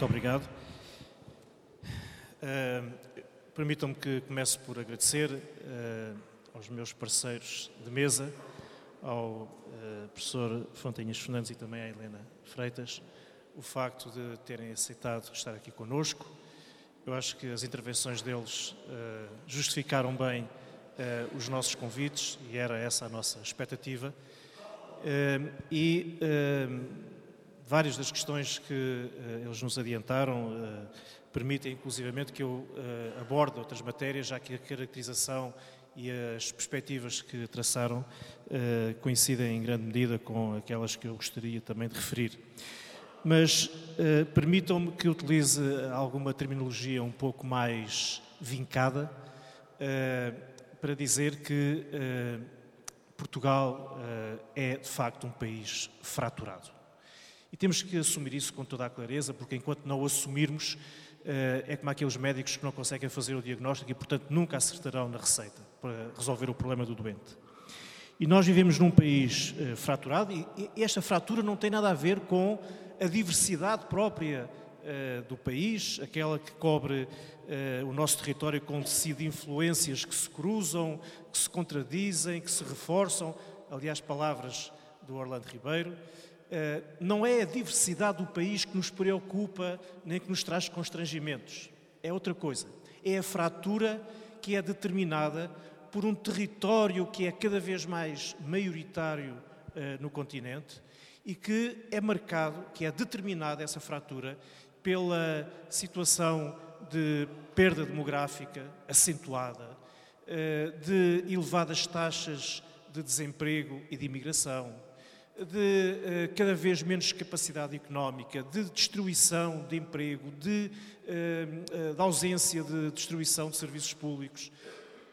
Muito obrigado. Uh, Permitam-me que comece por agradecer uh, aos meus parceiros de mesa, ao uh, professor Fontanhas Fernandes e também à Helena Freitas, o facto de terem aceitado estar aqui conosco. Eu acho que as intervenções deles uh, justificaram bem os nossos convites e era essa a nossa expectativa. e várias das questões que eles nos adiantaram permitem inclusivamente que eu uh, aborde outras matérias, já que a caracterização e as perspectivas que traçaram coincidem em grande medida com aquelas que eu gostaria também de referir. Mas permitam-me que utilize alguma terminologia um pouco mais vincada para dizer que Portugal é de facto um país fraturado. Temos que assumir isso com toda a clareza, porque enquanto não o assumirmos, eh, é como aqueles médicos que não conseguem fazer o diagnóstico e, portanto, nunca acertarão na receita para resolver o problema do doente. E nós vivemos num país uh, fraturado e, esta fratura não tem nada a ver com a diversidade própria uh, do país, aquela que cobre o nosso território com tecido de influências que se cruzam, que se contradizem, que se reforçam. Aliás, palavras do Orlando Ribeiro. Eh, não é a diversidade do país que nos preocupa nem que nos traz constrangimentos. É outra coisa. É a fratura que é determinada por um território que é cada vez mais maioritário eh, no continente e que é marcado, que é determinada essa fratura pela situação de perda demográfica acentuada, eh, de elevadas taxas de desemprego e de imigração, de eh, cada vez menos capacidade económica, de destruição de emprego, de, eh, de ausência de destruição de serviços públicos.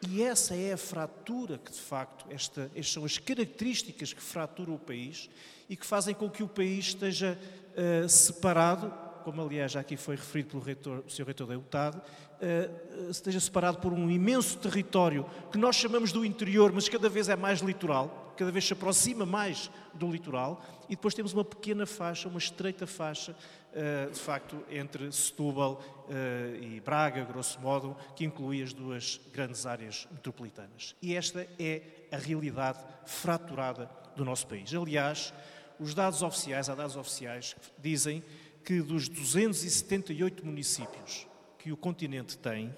E essa é a fratura que, de facto, esta, estas são as características que fraturam o país e que fazem com que o país esteja uh, separado, como aliás já aqui foi referido pelo reitor, o Sr. Reitor da UTAD, uh, esteja separado por um imenso território que nós chamamos do interior, mas cada vez é mais litoral, cada vez se aproxima mais do litoral, e depois temos uma pequena faixa, uma estreita faixa, eh, de facto, entre Setúbal eh, e Braga, grosso modo, que inclui as duas grandes áreas metropolitanas. E esta é a realidade fraturada do nosso país. Aliás, os dados oficiais, há dados oficiais que dizem que dos 278 municípios que o continente tem,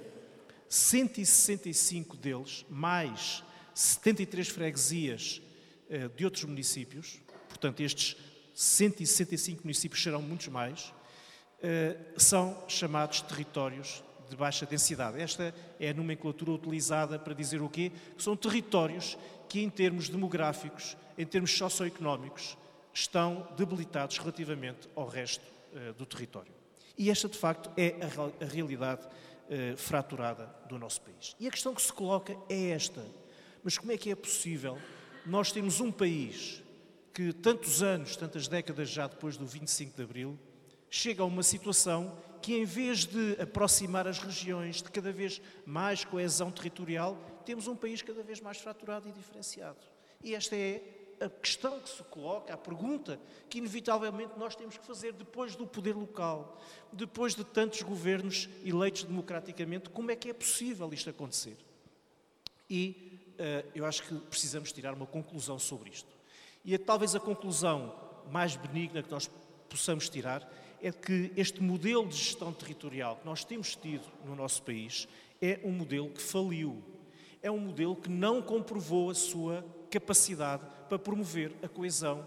165 deles, mais 73 freguesias eh, de outros municípios, portanto, estes 165 municípios serão muitos mais, eh, são chamados territórios de baixa densidade. Esta é a nomenclatura utilizada para dizer o quê? Que são territórios que, em termos demográficos, em termos socioeconómicos, estão debilitados relativamente ao resto eh, do território. E esta, de facto, é a, realidade fraturada do nosso país. E a questão que se coloca é esta: mas como é que é possível nós temos um país que tantos anos, tantas décadas já depois do 25 de Abril, chega a uma situação que, em vez de aproximar as regiões de cada vez mais coesão territorial, temos um país cada vez mais fraturado e diferenciado. E esta é a questão que se coloca, a pergunta que inevitavelmente nós temos que fazer depois do poder local, depois de tantos governos eleitos democraticamente, como é que é possível isto acontecer? E eh, eu acho que precisamos tirar uma conclusão sobre isto. E talvez a conclusão mais benigna que nós possamos tirar é que este modelo de gestão territorial que nós temos tido no nosso país é um modelo que faliu. É um modelo que não comprovou a sua capacidade para promover a coesão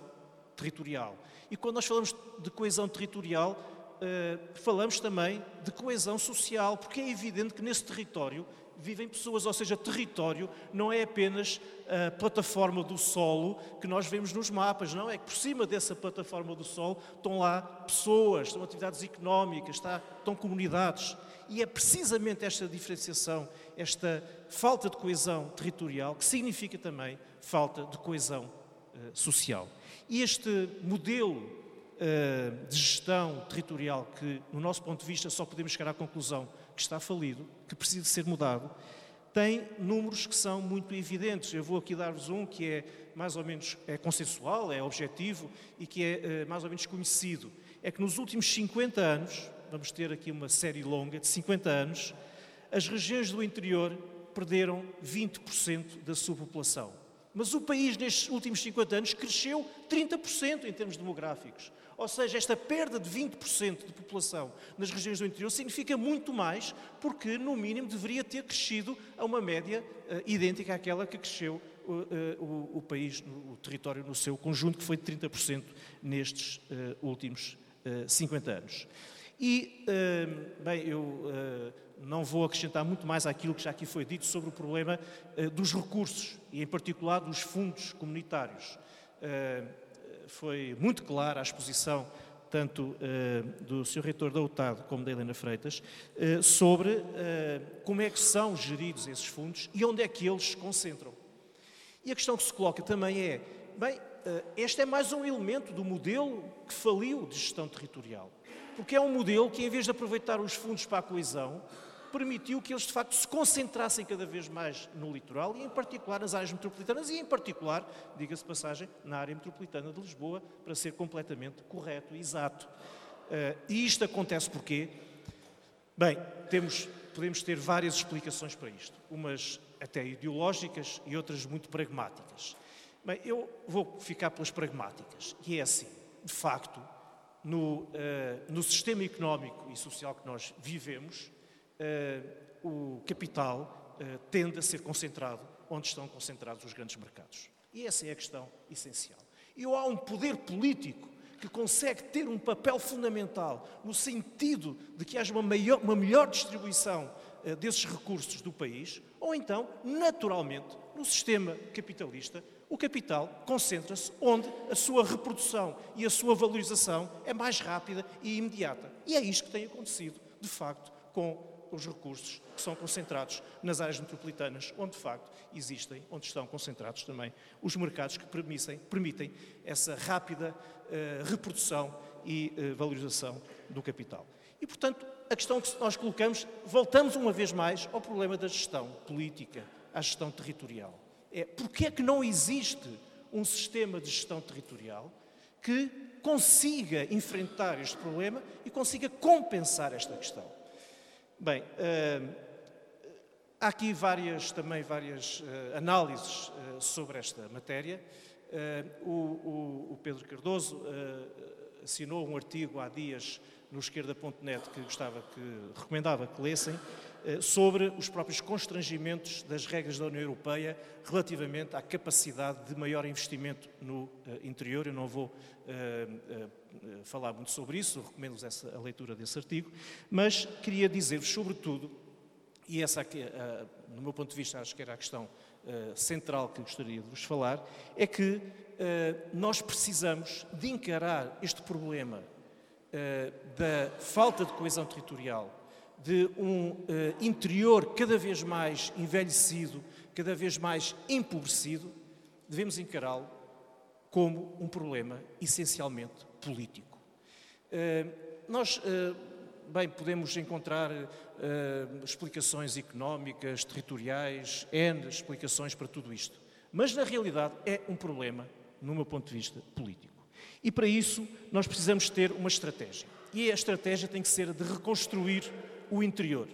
territorial. E quando nós falamos de coesão territorial, eh, falamos também de coesão social, porque é evidente que nesse território vivem pessoas, ou seja, território não é apenas a plataforma do solo que nós vemos nos mapas, não, é que por cima dessa plataforma do solo estão lá pessoas, estão atividades económicas, estão comunidades. E é precisamente esta diferenciação, esta falta de coesão territorial, que significa também falta de coesão uh, social. E este modelo uh, de gestão territorial, que, no nosso ponto de vista, só podemos chegar à conclusão que está falido, que precisa ser mudado, tem números que são muito evidentes. Eu vou aqui dar-vos um que é mais ou menos é consensual, é objetivo e que é, é mais ou menos conhecido. É que nos últimos 50 anos, vamos ter aqui uma série longa de 50 anos, as regiões do interior perderam 20% da sua população. Mas o país, nestes últimos 50 anos, cresceu 30% em termos demográficos. Ou seja, esta perda de 20% de população nas regiões do interior significa muito mais, porque, no mínimo, deveria ter crescido a uma média uh, idêntica àquela que cresceu uh, uh, o, o, país, o território no seu conjunto, que foi de 30% nestes últimos 50 anos. E, bem, eu não vou acrescentar muito mais àquilo que já aqui foi dito sobre o problema dos recursos e, em particular, dos fundos comunitários foi muito clara a exposição tanto do Sr. Reitor da UTAD como da Helena Freitas, sobre como é que são geridos esses fundos e onde é que eles se concentram. E a questão que se coloca também é, bem, este é mais um elemento do modelo que faliu de gestão territorial, porque é um modelo que, em vez de aproveitar os fundos para a coesão, permitiu que eles de facto se concentrassem cada vez mais no litoral e em particular nas áreas metropolitanas e em particular, diga-se passagem, na área metropolitana de Lisboa, para ser completamente correto e exato. Uh, e isto acontece porquê? Bem, temos, podemos ter várias explicações para isto, umas até ideológicas e outras muito pragmáticas. Bem, eu vou ficar pelas pragmáticas, e é assim, de facto, no, uh, no sistema económico e social que nós vivemos, uh, o capital uh, tende a ser concentrado onde estão concentrados os grandes mercados. E essa é a questão essencial. E há um poder político que consegue ter um papel fundamental no sentido de que haja uma, maior, uma melhor distribuição desses recursos do país, ou então, naturalmente, no sistema capitalista, o capital concentra-se onde a sua reprodução e a sua valorização é mais rápida e imediata. E é isto que tem acontecido, de facto, com os recursos que são concentrados nas áreas metropolitanas, onde de facto existem, onde estão concentrados também os mercados que permitem, permitem essa rápida uh, reprodução e uh, valorização do capital. E, portanto, a questão que nós colocamos, voltamos uma vez mais ao problema da gestão política, à gestão territorial. É porque é que não existe um sistema de gestão territorial que consiga enfrentar este problema e consiga compensar esta questão. Bem, uh, há aqui várias, também várias uh, análises uh, sobre esta matéria. O, o, o, Pedro Cardoso assinou um artigo há dias no esquerda.net que gostava que recomendava que lessem sobre os próprios constrangimentos das regras da União Europeia relativamente à capacidade de maior investimento no interior. Eu não vou eh, falar muito sobre isso, recomendo-vos a leitura desse artigo, mas queria dizer-vos, sobretudo, e essa aqui, eh, no meu ponto de vista, acho que era a questão eh, central que gostaria de vos falar, é que nós precisamos de encarar este problema da falta de coesão territorial, de um interior cada vez mais envelhecido, cada vez mais empobrecido, devemos encará-lo como um problema essencialmente político. Eh, nós, eh, bem, podemos encontrar eh, explicações económicas, territoriais, N explicações para tudo isto. Mas, na realidade, é um problema, no meu ponto de vista, político. E para isso, nós precisamos ter uma estratégia. E a estratégia tem que ser de reconstruir o interior.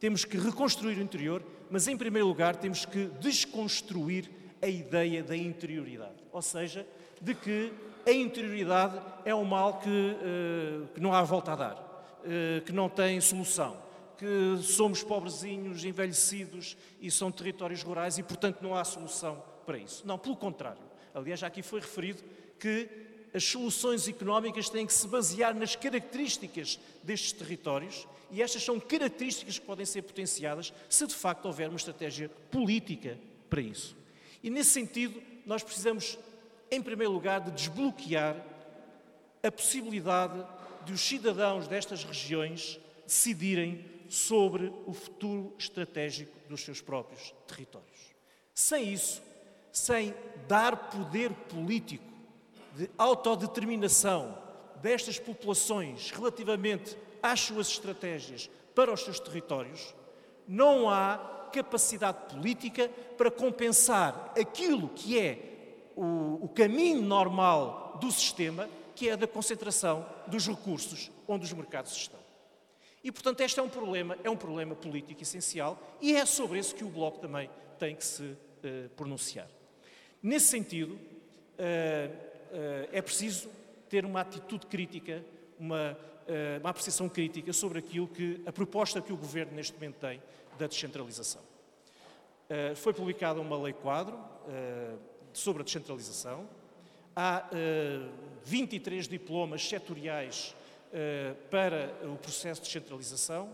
Temos que reconstruir o interior, mas, em primeiro lugar, temos que desconstruir a ideia da interioridade. Ou seja, de que a interioridade é um mal que, uh, que não há volta a dar, uh, que não tem solução, que somos pobrezinhos, envelhecidos e são territórios rurais e, portanto, não há solução para isso. Não, pelo contrário. Aliás, já aqui foi referido que as soluções económicas têm que se basear nas características destes territórios e estas são características que podem ser potenciadas se de facto houver uma estratégia política para isso. E nesse sentido, nós precisamos em primeiro lugar, de desbloquear a possibilidade de os cidadãos destas regiões decidirem sobre o futuro estratégico dos seus próprios territórios. Sem isso, sem dar poder político de autodeterminação destas populações relativamente às suas estratégias para os seus territórios, não há capacidade política para compensar aquilo que é o, o caminho normal do sistema, que é a da concentração dos recursos onde os mercados estão. E, portanto, este é um problema, é um problema político essencial e é sobre esse que o Bloco também tem que se uh, pronunciar. Nesse sentido, uh, é preciso ter uma atitude crítica, uma, uma apreciação crítica sobre aquilo que a proposta que o Governo neste momento tem da descentralização. Foi publicada uma lei quadro sobre a descentralização. Há 23 diplomas setoriais para o processo de descentralização.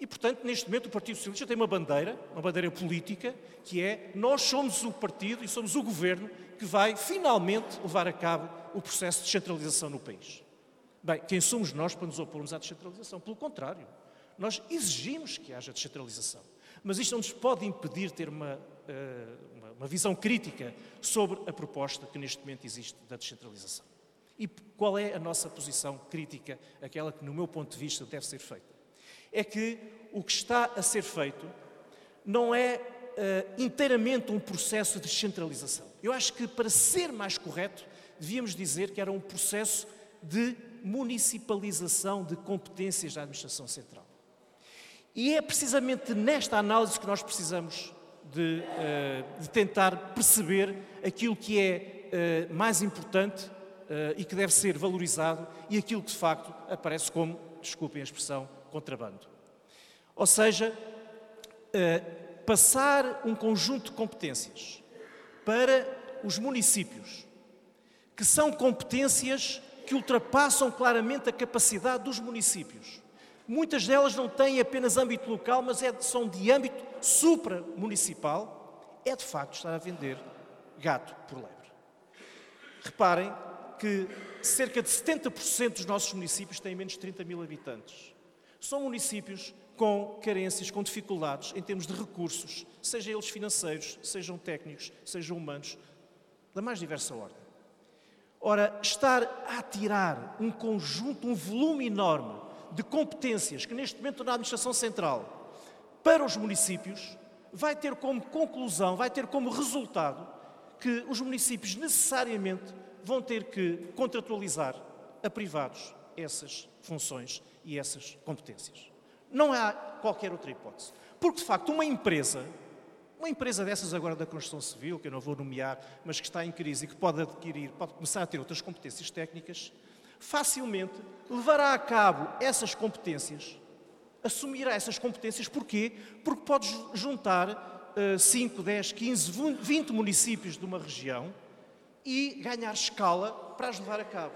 E, portanto, neste momento o Partido Socialista tem uma bandeira, uma bandeira política, que é nós somos o partido e somos o governo que vai finalmente levar a cabo o processo de descentralização no país. Bem, quem somos nós para nos opormos à descentralização? Pelo contrário, nós exigimos que haja descentralização. Mas isto não nos pode impedir ter uma, eh, uma visão crítica sobre a proposta que neste momento existe da descentralização. E qual é a nossa posição crítica, aquela que, no meu ponto de vista, deve ser feita? É que o que está a ser feito não é uh, inteiramente um processo de descentralização. Eu acho que, para ser mais correto, devíamos dizer que era um processo de municipalização de competências da administração central. E é precisamente nesta análise que nós precisamos de, uh, de tentar perceber aquilo que é uh, mais importante uh, e que deve ser valorizado e aquilo que de facto aparece como, desculpem a expressão, contrabando. Ou seja, uh, passar um conjunto de competências para os municípios, que são competências que ultrapassam claramente a capacidade dos municípios. Muitas delas não têm apenas âmbito local, mas é, são de âmbito supramunicipal. É de facto estar a vender gato por lebre. Reparem que cerca de 70% dos nossos municípios têm menos de 30 mil habitantes. São municípios com carências, com dificuldades em termos de recursos, sejam eles financeiros, sejam técnicos, sejam humanos, da mais diversa ordem. Ora, estar a tirar um conjunto, um volume enorme de competências que neste momento na Administração Central para os municípios vai ter como conclusão, vai ter como resultado que os municípios necessariamente vão ter que contratualizar a privados essas funções e essas competências. Não há qualquer outra hipótese. Porque, de facto, uma empresa, uma empresa dessas agora da construção civil, que eu não vou nomear, mas que está em crise e que pode adquirir, pode começar a ter outras competências técnicas, facilmente levará a cabo essas competências, assumirá essas competências, porquê? Porque pode juntar uh, 5, 10, 15, 20 municípios de uma região e ganhar escala para as levar a cabo.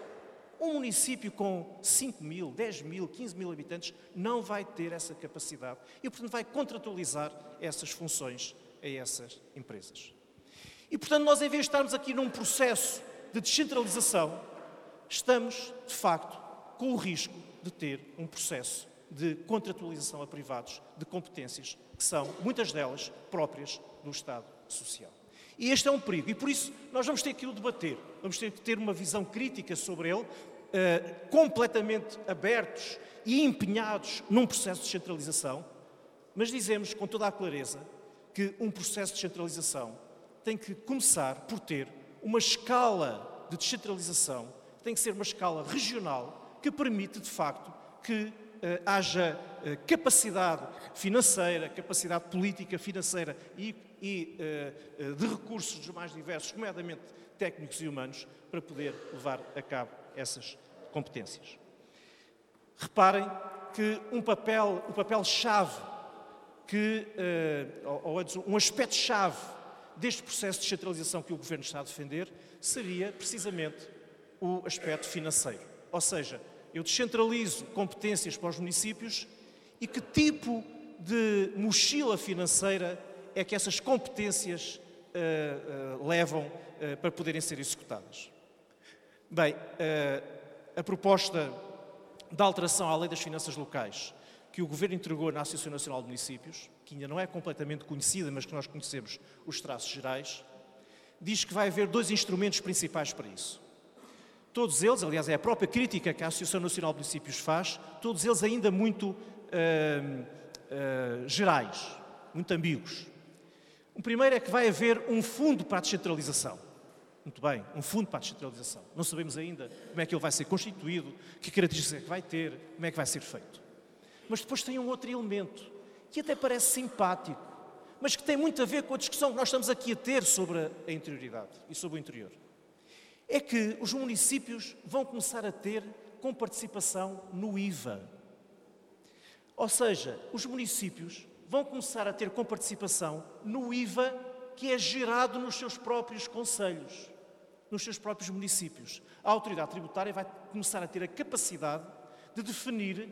Um município com 5 mil, 10 mil, 15 mil habitantes não vai ter essa capacidade e, portanto, vai contratualizar essas funções a essas empresas. E, portanto, nós, em vez de estarmos aqui num processo de descentralização, estamos, de facto, com o risco de ter um processo de contratualização a privados de competências que são, muitas delas, próprias do Estado Social. E este é um perigo. E por isso nós vamos ter que o debater, vamos ter que ter uma visão crítica sobre ele, uh, completamente abertos e empenhados num processo de descentralização, mas dizemos com toda a clareza que um processo de descentralização tem que começar por ter uma escala de descentralização, tem que ser uma escala regional que permite, de facto, que eh, haja eh, capacidade financeira, capacidade política, financeira e, e eh, de recursos dos mais diversos, nomeadamente técnicos e humanos, para poder levar a cabo essas competências. Reparem que um papel, um papel-chave, que, ou, ou um aspecto-chave deste processo de descentralização que o Governo está a defender seria precisamente o aspecto financeiro. Ou seja, eu descentralizo competências para os municípios e que tipo de mochila financeira é que essas competências uh, uh, levam uh, para poderem ser executadas? Bem, a proposta da alteração à Lei das Finanças Locais que o Governo entregou na Associação Nacional de Municípios, que ainda não é completamente conhecida, mas que nós conhecemos os traços gerais, diz que vai haver dois instrumentos principais para isso. Todos eles, aliás, é a própria crítica que a Associação Nacional de Municípios faz, todos eles ainda muito uh, uh, gerais, muito ambíguos. O primeiro é que vai haver um fundo para a descentralização. Muito bem, um fundo para a descentralização. Não sabemos ainda como é que ele vai ser constituído, que características é que vai ter, como é que vai ser feito. mas depois tem um outro elemento que até parece simpático, mas que tem muito a ver com a discussão que nós estamos aqui a ter sobre a interioridade e sobre o interior. É que os municípios vão começar a ter com participação no IVA. Ou seja, os municípios vão começar a ter com participação no IVA que é gerado nos seus próprios conselhos, nos seus próprios municípios. A autoridade tributária vai começar a ter a capacidade de definir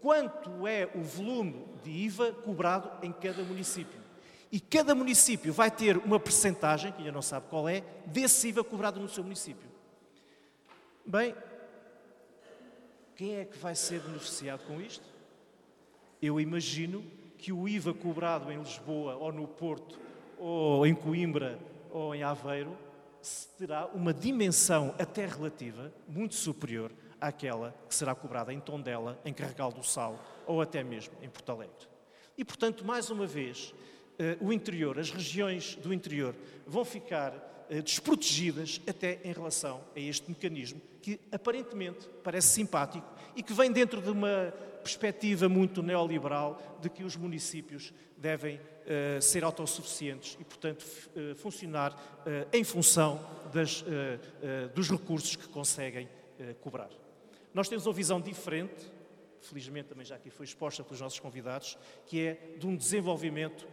quanto é o volume de IVA cobrado em cada município. E cada município vai ter uma percentagem, que ainda não sabe qual é, desse IVA cobrado no seu município. Bem, quem é que vai ser beneficiado com isto? Eu imagino que o IVA cobrado em Lisboa ou no Porto ou em Coimbra ou em Aveiro terá uma dimensão até relativa muito superior àquela que será cobrada em Tondela, em Carregal do Sal ou até mesmo em Porto Alegre. E, portanto, mais uma vez, eh, o interior, as regiões do interior vão ficar eh, desprotegidas até em relação a este mecanismo que aparentemente parece simpático e que vem dentro de uma perspectiva muito neoliberal de que os municípios devem uh, ser autossuficientes e, portanto, uh, funcionar uh, em função das, dos recursos que conseguem cobrar. Nós temos uma visão diferente, felizmente também já aqui foi exposta pelos nossos convidados, que é de um desenvolvimento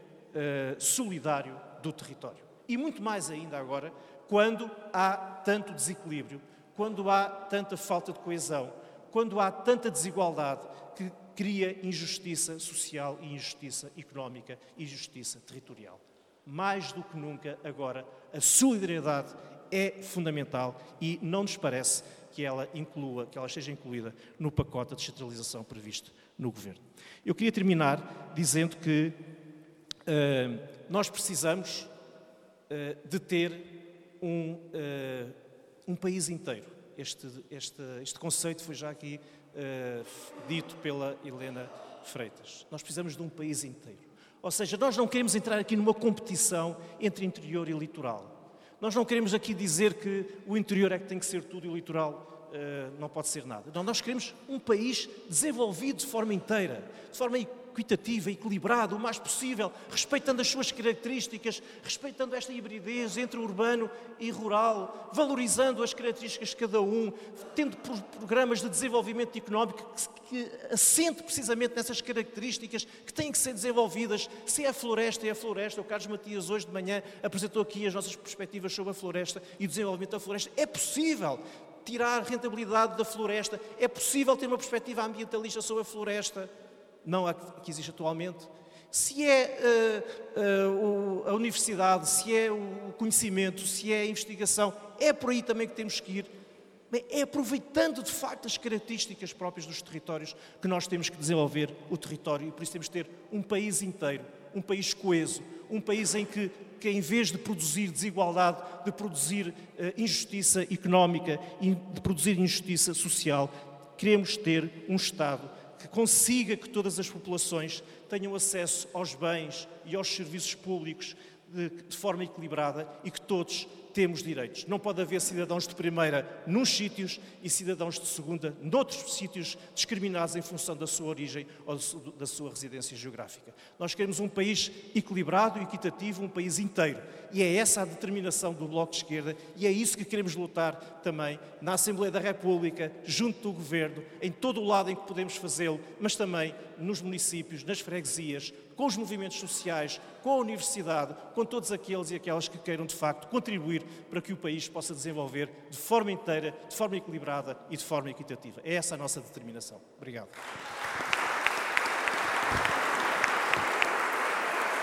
solidário do território. E muito mais ainda agora, quando há tanto desequilíbrio, quando há tanta falta de coesão, quando há tanta desigualdade que cria injustiça social e injustiça económica e injustiça territorial. Mais do que nunca, agora, a solidariedade é fundamental e não nos parece que ela inclua, que ela esteja incluída no pacote de descentralização previsto no Governo. Eu queria terminar dizendo que uh, nós precisamos uh, de ter um, uh, um país inteiro este, este, este conceito foi já aqui uh, dito pela Helena Freitas. Nós precisamos de um país inteiro. Ou seja, nós não queremos entrar aqui numa competição entre interior e litoral. Nós não queremos aqui dizer que o interior é que tem que ser tudo e o litoral uh, não pode ser nada. Não, nós queremos um país desenvolvido de forma inteira, de forma equitativa, equilibrada, o mais possível, respeitando as suas características, respeitando esta hibridez entre urbano e rural, valorizando as características de cada um, tendo programas de desenvolvimento económico que, que assente precisamente nessas características que têm que ser desenvolvidas. Se é a floresta, é a floresta. O Carlos Matias hoje de manhã apresentou aqui as nossas perspectivas sobre a floresta e o desenvolvimento da floresta. É possível tirar rentabilidade da floresta, é possível ter uma perspectiva ambientalista sobre a floresta não a que existe atualmente, se é uh, uh, a universidade, se é o conhecimento, se é a investigação, é por aí também que temos que ir. É aproveitando de facto as características próprias dos territórios que nós temos que desenvolver o território e por isso temos que ter um país inteiro, um país coeso, um país em que, que em vez de produzir desigualdade, de produzir uh, injustiça económica, de produzir injustiça social, queremos ter um Estado que consiga que todas as populações tenham acesso aos bens e aos serviços públicos de, de forma equilibrada e que todos temos direitos. Não pode haver cidadãos de primeira nos sítios e cidadãos de segunda noutros sítios discriminados em função da sua origem ou da sua residência geográfica. Nós queremos um país equilibrado, equitativo, um país inteiro. E é essa a determinação do Bloco de Esquerda e é isso que queremos lutar também na Assembleia da República, junto do Governo, em todo o lado em que podemos fazê-lo, mas também nos municípios, nas freguesias, com os movimentos sociais, com a universidade, com todos aqueles e aquelas que queiram de facto contribuir para que o país possa desenvolver de forma inteira, de forma equilibrada e de forma equitativa. É essa a nossa determinação. Obrigado.